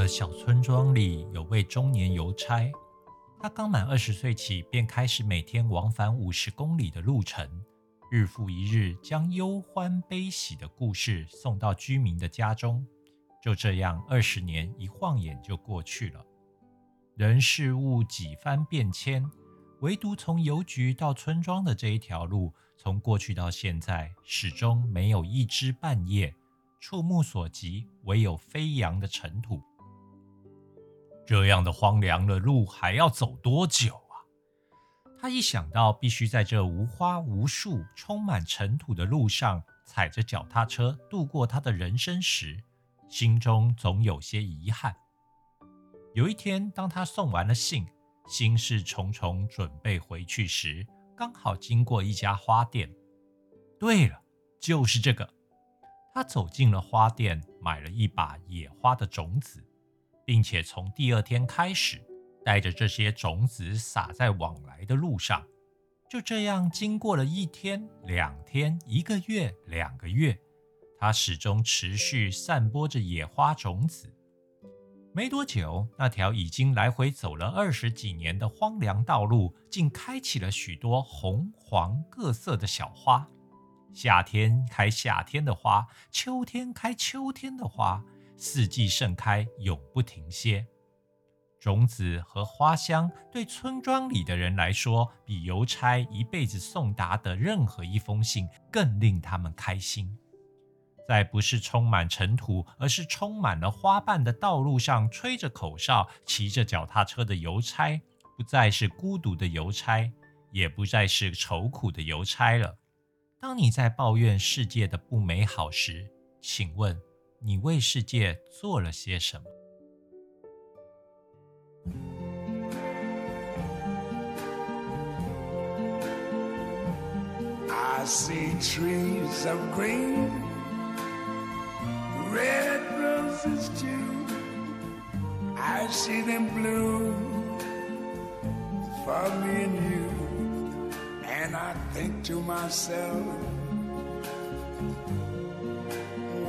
个小村庄里有位中年邮差，他刚满二十岁起，便开始每天往返五十公里的路程，日复一日，将忧欢悲喜的故事送到居民的家中。就这样，二十年一晃眼就过去了，人事物几番变迁，唯独从邮局到村庄的这一条路，从过去到现在，始终没有一枝半叶。触目所及，唯有飞扬的尘土。这样的荒凉的路还要走多久啊？他一想到必须在这无花无树、充满尘土的路上踩着脚踏车度过他的人生时，心中总有些遗憾。有一天，当他送完了信，心事重重，准备回去时，刚好经过一家花店。对了，就是这个。他走进了花店，买了一把野花的种子，并且从第二天开始，带着这些种子撒在往来的路上。就这样，经过了一天、两天、一个月、两个月，他始终持续散播着野花种子。没多久，那条已经来回走了二十几年的荒凉道路，竟开启了许多红、黄各色的小花。夏天开夏天的花，秋天开秋天的花，四季盛开，永不停歇。种子和花香对村庄里的人来说，比邮差一辈子送达的任何一封信更令他们开心。在不是充满尘土，而是充满了花瓣的道路上，吹着口哨、骑着脚踏车的邮差，不再是孤独的邮差，也不再是愁苦的邮差了。当你在抱怨世界的不美好时，请问你为世界做了些什么？I see trees of green, red roses too. I see them bloom for me and you. And I think to myself,